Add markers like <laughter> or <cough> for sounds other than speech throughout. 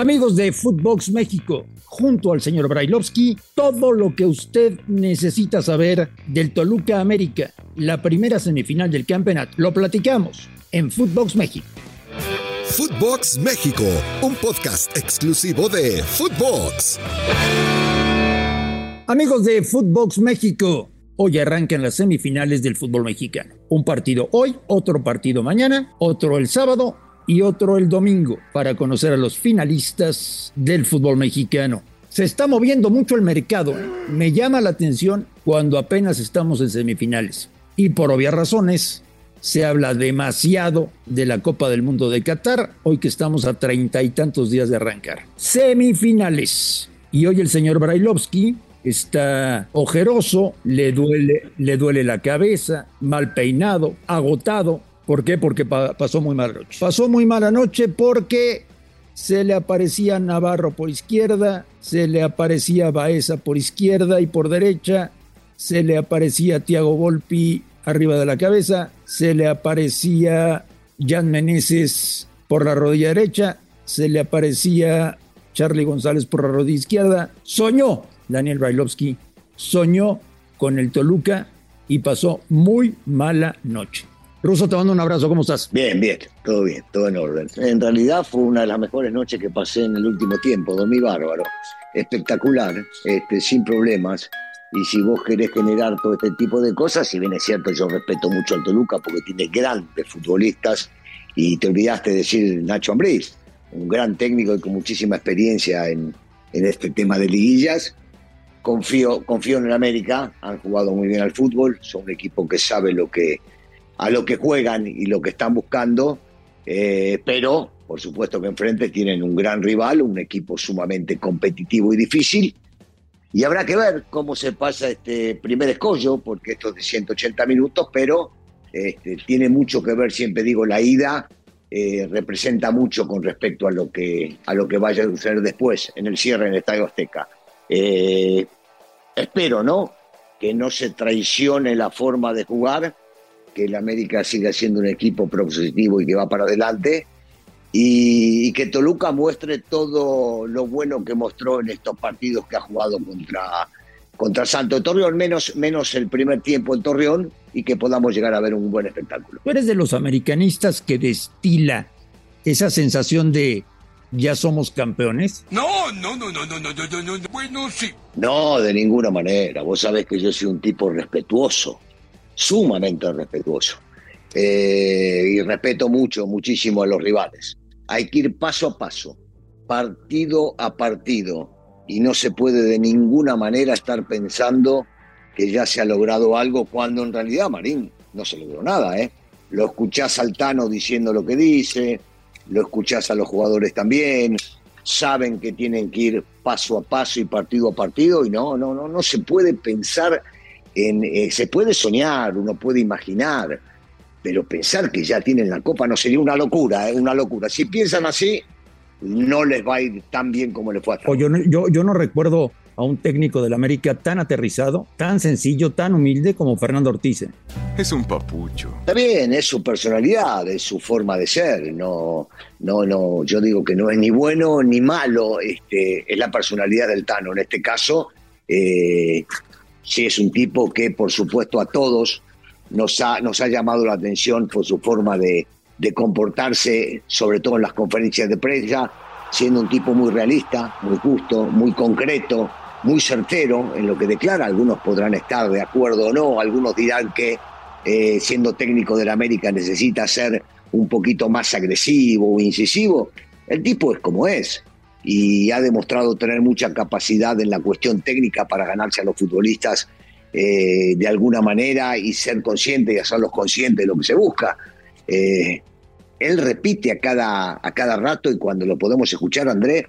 Amigos de Footbox México, junto al señor Brailovsky, todo lo que usted necesita saber del Toluca América, la primera semifinal del campeonato. Lo platicamos en Footbox México. Footbox México, un podcast exclusivo de Footbox. Amigos de Footbox México, hoy arrancan las semifinales del fútbol mexicano. Un partido hoy, otro partido mañana, otro el sábado y otro el domingo para conocer a los finalistas del fútbol mexicano. Se está moviendo mucho el mercado. Me llama la atención cuando apenas estamos en semifinales. Y por obvias razones, se habla demasiado de la Copa del Mundo de Qatar, hoy que estamos a treinta y tantos días de arrancar. Semifinales. Y hoy el señor Brailovsky está ojeroso, le duele, le duele la cabeza, mal peinado, agotado, ¿Por qué? Porque pasó muy mala noche. Pasó muy mala noche porque se le aparecía Navarro por izquierda, se le aparecía Baeza por izquierda y por derecha, se le aparecía Tiago Volpi arriba de la cabeza, se le aparecía Jan Meneses por la rodilla derecha, se le aparecía Charlie González por la rodilla izquierda. Soñó Daniel Brailovsky, soñó con el Toluca y pasó muy mala noche. Ruso, te mando un abrazo, ¿cómo estás? Bien, bien, todo bien, todo en orden. En realidad fue una de las mejores noches que pasé en el último tiempo, dormí bárbaro, espectacular, este, sin problemas. Y si vos querés generar todo este tipo de cosas, si bien es cierto, yo respeto mucho al Toluca porque tiene grandes futbolistas, y te olvidaste de decir Nacho Ambriz, un gran técnico y con muchísima experiencia en, en este tema de liguillas. Confío, confío en el América, han jugado muy bien al fútbol, son un equipo que sabe lo que a lo que juegan y lo que están buscando, eh, pero por supuesto que enfrente tienen un gran rival, un equipo sumamente competitivo y difícil. Y habrá que ver cómo se pasa este primer escollo, porque esto es de 180 minutos, pero este, tiene mucho que ver, siempre digo, la ida eh, representa mucho con respecto a lo, que, a lo que vaya a suceder después en el cierre en el Estadio Azteca. Eh, espero, ¿no? Que no se traicione la forma de jugar, que el América siga siendo un equipo propositivo y que va para adelante. Y, que Toluca muestre todo lo bueno que mostró en estos partidos que ha jugado contra, contra Santo Torreón, menos, menos el primer tiempo en Torreón, y que podamos llegar a ver un buen espectáculo. ¿Tú eres de los americanistas que destila esa sensación de ya somos campeones? No, no, no, no, no, no, no, no, no, bueno, sí. No, de ninguna manera. Vos sabés que yo soy un tipo respetuoso sumamente respetuoso. Eh, y respeto mucho, muchísimo a los rivales. Hay que ir paso a paso, partido a partido, y no se puede de ninguna manera estar pensando que ya se ha logrado algo cuando en realidad, Marín, no se logró nada. ¿eh? Lo escuchás al Tano diciendo lo que dice, lo escuchás a los jugadores también, saben que tienen que ir paso a paso y partido a partido, y no, no, no, no se puede pensar eh, se puede soñar, uno puede imaginar, pero pensar que ya tienen la copa no sería una locura, ¿eh? una locura. Si piensan así, no les va a ir tan bien como les fue a yo, yo, yo no recuerdo a un técnico del América tan aterrizado, tan sencillo, tan humilde como Fernando Ortiz. ¿eh? Es un papucho. Está bien, es su personalidad, es su forma de ser. No, no, no, yo digo que no es ni bueno ni malo, este, es la personalidad del Tano. En este caso, eh, Sí, es un tipo que, por supuesto, a todos nos ha, nos ha llamado la atención por su forma de, comportarse, sobre todo en las conferencias de prensa, siendo un tipo muy realista, muy justo, muy concreto, muy certero en lo que declara. Algunos podrán estar de acuerdo o no, algunos dirán que eh, siendo técnico del América necesita ser un poquito más agresivo o incisivo. El tipo es como es y ha demostrado tener mucha capacidad en la cuestión técnica para ganarse a los futbolistas eh, de alguna manera y ser consciente y hacerlos conscientes de lo que se busca. Eh, él repite a cada, a cada rato y cuando lo podemos escuchar, André,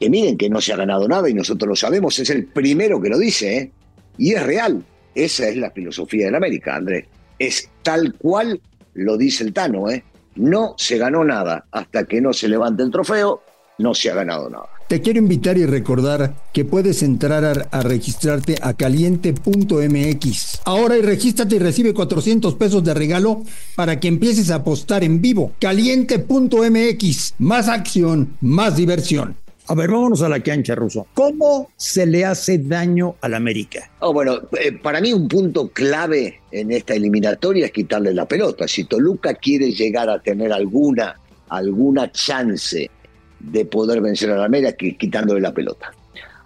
que miren que no se ha ganado nada y nosotros lo sabemos, es el primero que lo dice, ¿eh? y es real. Esa es la filosofía del América, André. Es tal cual lo dice el Tano, ¿eh? No se ganó nada hasta que no se levante el trofeo no se ha ganado nada. Te quiero invitar y recordar que puedes entrar a, a registrarte a caliente.mx. Ahora y regístrate y recibe 400 pesos de regalo para que empieces a apostar en vivo. Caliente.mx. Más acción, más diversión. A ver, vámonos a la cancha, Ruso. ¿Cómo se le hace daño al América? Oh, bueno, eh, para mí un punto clave en esta eliminatoria es quitarle la pelota. Si Toluca quiere llegar a tener alguna, alguna chance de poder vencer a la América, que quitándole la pelota.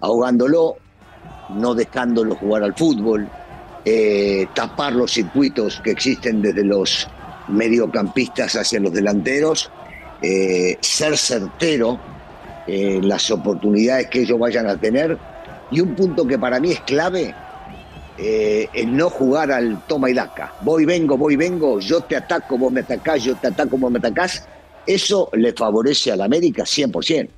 Ahogándolo, no dejándolo jugar al fútbol, eh, tapar los circuitos que existen desde los mediocampistas hacia los delanteros, eh, ser certero eh, las oportunidades que ellos vayan a tener. Y un punto que para mí es clave, eh, el no jugar al toma y daca. Voy, vengo, voy, vengo, yo te ataco, vos me atacás, yo te ataco, vos me atacás. Eso le favorece al América 100%.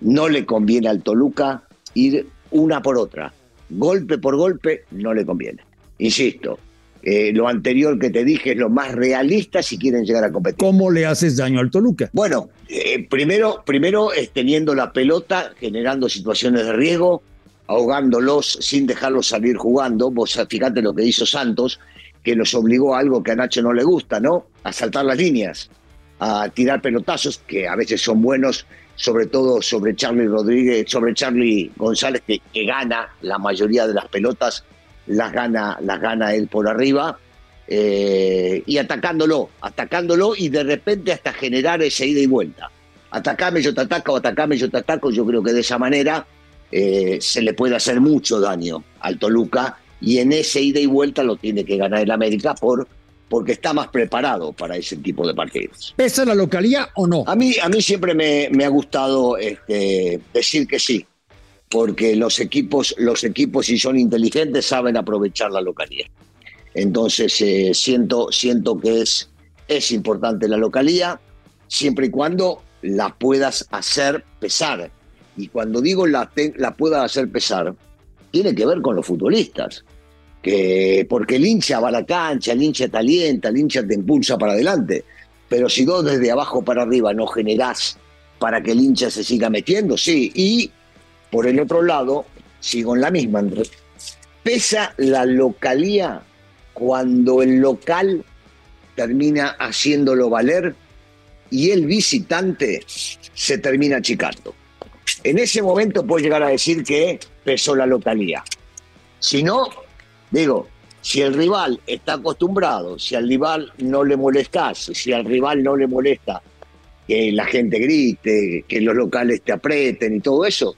No le conviene al Toluca ir una por otra. Golpe por golpe no le conviene. Insisto, eh, lo anterior que te dije es lo más realista si quieren llegar a competir. ¿Cómo le haces daño al Toluca? Bueno, eh, primero, primero es teniendo la pelota, generando situaciones de riesgo, ahogándolos sin dejarlos salir jugando. Vos fíjate lo que hizo Santos, que los obligó a algo que a Nacho no le gusta, ¿no? A saltar las líneas, a tirar pelotazos, que a veces son buenos, sobre todo sobre Charlie Rodríguez, sobre Charlie González, que, que gana la mayoría de las pelotas las gana, las gana él por arriba. eh, y atacándolo, atacándolo y de repente hasta generar esa ida y vuelta. Atacame, yo te ataco, atacame, yo te ataco. Yo creo que de esa manera eh, se le puede hacer mucho daño al Toluca y en ese ida y vuelta lo tiene que ganar el América por, porque está más preparado para ese tipo de partidos. ¿Pesa la localía o no? A mí, a mí siempre me, me ha gustado este, decir que sí, porque los equipos, los equipos, si son inteligentes, saben aprovechar la localía. Entonces, eh, siento, siento que es, es importante la localía, siempre y cuando la puedas hacer pesar. Y cuando digo la, te- la puedas hacer pesar, tiene que ver con los futbolistas. Que, porque el hincha va a la cancha, el hincha te alienta, el hincha te impulsa para adelante. Pero si vos desde abajo para arriba no generás para que el hincha se siga metiendo, sí. Y por el otro lado, sigo en la misma. Pesa la localía cuando el local termina haciéndolo valer y el visitante se termina achicando. En ese momento puedes llegar a decir que pesó la localía. Si no, digo, si el rival está acostumbrado, si al rival no le molestas, si al rival no le molesta que la gente grite, que los locales te aprieten y todo eso,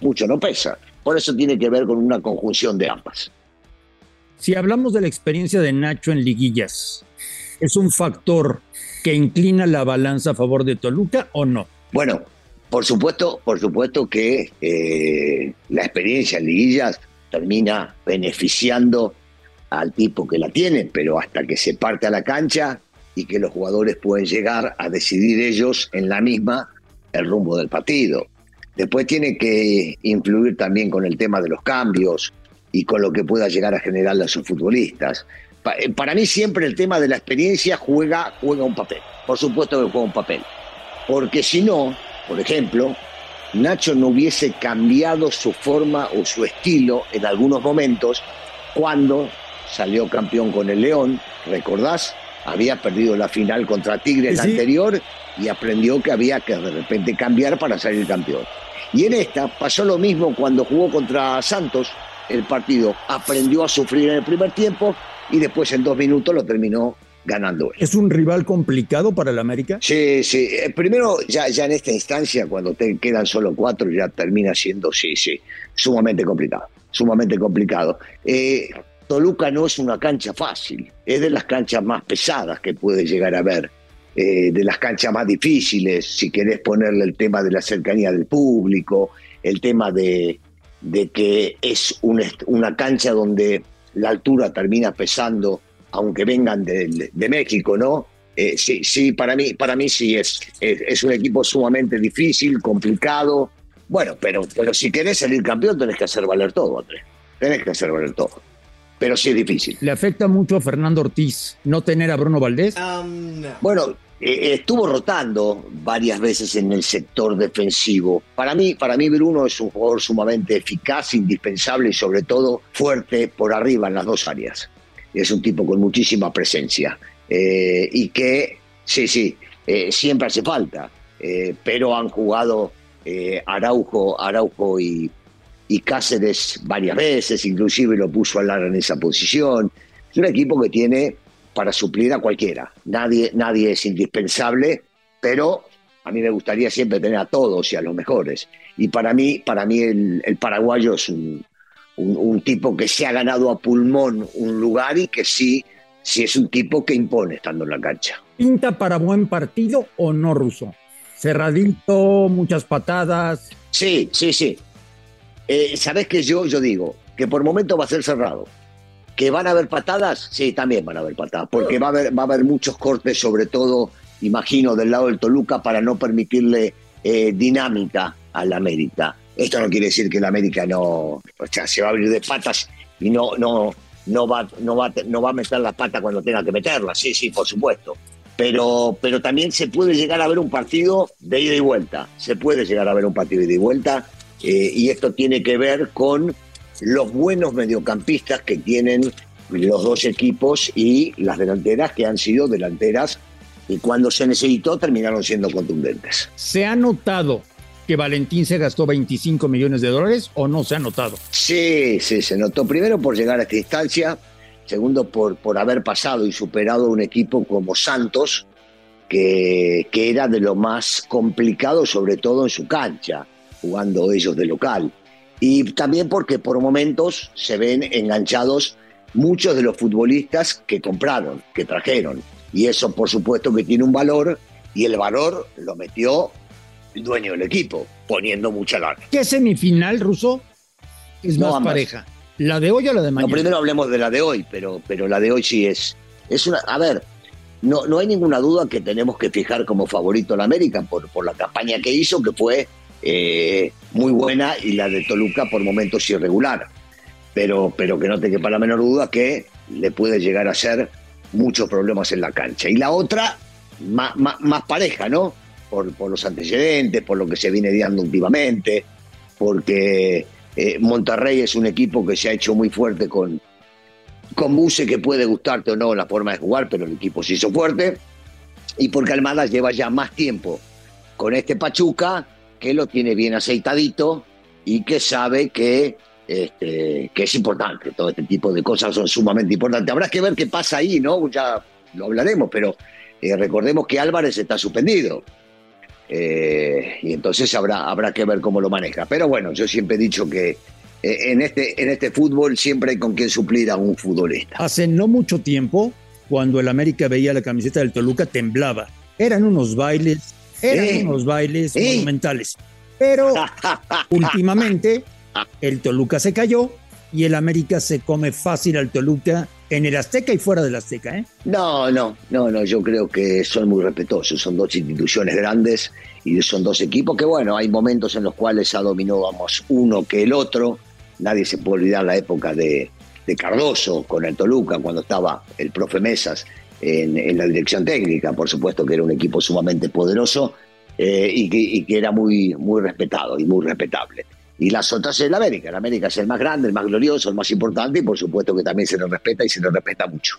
mucho no pesa. Por eso tiene que ver con una conjunción de ambas. Si hablamos de la experiencia de Nacho en liguillas, ¿es un factor que inclina la balanza a favor de Toluca o no? Bueno, por supuesto, por supuesto que eh, la experiencia en liguillas termina beneficiando al tipo que la tiene, pero hasta que se parte a la cancha y que los jugadores pueden llegar a decidir ellos en la misma el rumbo del partido. Después tiene que influir también con el tema de los cambios y con lo que pueda llegar a generar a sus futbolistas. Eh, Para mí siempre el tema de la experiencia juega, juega un papel. Por supuesto que juega un papel. Porque si no, por ejemplo, Nacho no hubiese cambiado su forma o su estilo en algunos momentos cuando salió campeón con el León, ¿recordás? Había perdido la final contra Tigres la anterior y aprendió que había que de repente cambiar para salir campeón. Y en esta pasó lo mismo cuando jugó contra Santos el partido. Aprendió a sufrir en el primer tiempo y después en dos minutos lo terminó ganando él. ¿Es un rival complicado para el América? Sí, sí. Eh, Primero, ya, ya en esta instancia, cuando te quedan solo cuatro, ya termina siendo, sí, sí, sumamente complicado. Sumamente complicado. Eh, Toluca no es una cancha fácil, es de las canchas más pesadas que puede llegar a haber, eh, de las canchas más difíciles, si querés ponerle el tema de la cercanía del público, el tema de, de que es un una cancha donde la altura termina pesando, aunque vengan de, de México, ¿no? Eh, sí, sí, para mí, para mí sí es, es, es un equipo sumamente difícil, complicado. Bueno, pero, pero si querés salir campeón tenés que hacer valer todo, Andrés. Tenés que hacer valer todo. Pero sí es difícil. ¿Le afecta mucho a Fernando Ortiz no tener a Bruno Valdés? Bueno, eh, estuvo rotando varias veces en el sector defensivo. Para mí, para mí Bruno es un jugador sumamente eficaz, indispensable y sobre todo fuerte por arriba en las dos áreas. Es un tipo con muchísima presencia eh, y que, sí, sí, eh, siempre hace falta, pero han jugado Araujo, Araujo y, y Cáceres varias veces, inclusive lo puso a Lara en esa posición. Es un equipo que tiene para suplir a cualquiera. Nadie, nadie es indispensable, pero a mí me gustaría siempre tener a todos y a los mejores. Y para mí, para mí el, paraguayo es un, un, tipo que se ha ganado a pulmón un lugar y que sí, sí es un tipo que impone estando en la cancha. ¿Pinta para buen partido o no, Ruso? Cerradito, muchas patadas. Sí, sí, sí. Eh, Sabes que yo, yo digo que por momento va a ser cerrado ¿Que van a haber patadas? Sí, también van a haber patadas, porque va a haber, va a haber muchos cortes, sobre todo, imagino, del lado del Toluca, para no permitirle eh, dinámica al América. Esto no quiere decir que el América no, o sea, se va a abrir de patas y no, no, no, va, no, va, no va a meter la pata cuando tenga que meterla, sí, sí, por supuesto. Pero, pero también se puede llegar a ver un partido de ida y vuelta, se puede llegar a ver un partido de ida y vuelta, eh, y esto tiene que ver con los buenos mediocampistas que tienen los dos equipos y las delanteras que han sido delanteras y cuando se necesitó terminaron siendo contundentes. ¿Se ha notado que Valentín se gastó 25 millones de dólares o no se ha notado? Sí, sí, se notó primero por llegar a esta instancia, segundo por, por haber pasado y superado un equipo como Santos, que, que era de lo más complicado, sobre todo en su cancha, jugando ellos de local y también porque por momentos se ven enganchados muchos de los futbolistas que compraron, que trajeron. Y eso por supuesto que tiene un valor y el valor lo metió el dueño del equipo, poniendo mucha lana. ¿Qué semifinal, Ruso? Es más pareja. ¿La de hoy o la de mañana? No, primero hablemos de la de hoy, pero, pero la de hoy sí es. es una, a ver, no, no hay ninguna duda que tenemos que fijar como favorito a la América por, por la campaña que hizo, que fue eh, muy buena y la de Toluca por momentos irregular. Pero, pero que no te quepa la menor duda que le puede llegar a ser muchos problemas en la cancha. Y la otra, más, más, pareja, ¿no? Por, por, los antecedentes, por lo que se viene dando últimamente, porque eh, Monterrey es un equipo que se ha hecho muy fuerte con, con Buse, que puede gustarte o no la forma de jugar, pero el equipo se hizo fuerte, y porque Almada lleva ya más tiempo con este Pachuca que lo tiene bien aceitadito y que sabe que, este, que es importante. Todo este tipo de cosas son sumamente importantes. Habrá que ver qué pasa ahí, ¿no? Ya lo hablaremos, pero eh, recordemos que Álvarez está suspendido. Eh, y entonces habrá, habrá que ver cómo lo maneja. Pero bueno, yo siempre he dicho que eh, en, este, en este fútbol siempre hay con quien suplir a un futbolista. Hace no mucho tiempo, cuando el América veía la camiseta del Toluca, temblaba. Eran unos bailes eran unos bailes monumentales. Pero <laughs> últimamente el Toluca se cayó y el América se come fácil al Toluca en el Azteca y fuera del Azteca, ¿eh? No, no, no, no, yo creo que son muy respetuosos, son dos instituciones grandes y son dos equipos que, bueno, hay momentos en los cuales ha dominado uno que el otro, nadie se puede olvidar la época de, de Cardoso con el Toluca, cuando estaba el profe Mesas en, la dirección técnica, por supuesto que era un equipo sumamente poderoso eh, y, que, era muy, muy respetado y muy respetable. Y las otras es la América, la América es el más grande, el más glorioso, el más importante y por supuesto que también se nos respeta y se nos respeta mucho.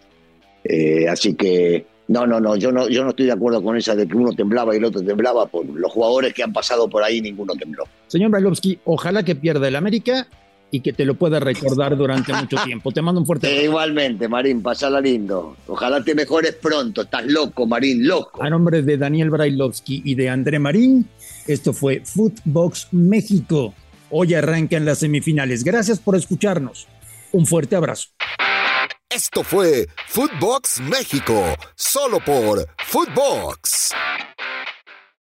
Eh, así que no, no, no, yo no, yo no estoy de acuerdo con esa de que uno temblaba y el otro temblaba. Por los jugadores que han pasado por ahí, ninguno tembló. Señor Brailovsky, ojalá que pierda el América y que te lo pueda recordar durante mucho <laughs> tiempo. Te mando un fuerte abrazo. igualmente, Marín, pasala lindo. Ojalá te mejores pronto. Estás loco, Marín, loco. A nombre de Daniel Brailovsky y de André Marín, esto fue Footbox México. Hoy arrancan las semifinales. Gracias por escucharnos. Un fuerte abrazo. Esto fue Footbox México, solo por Footbox.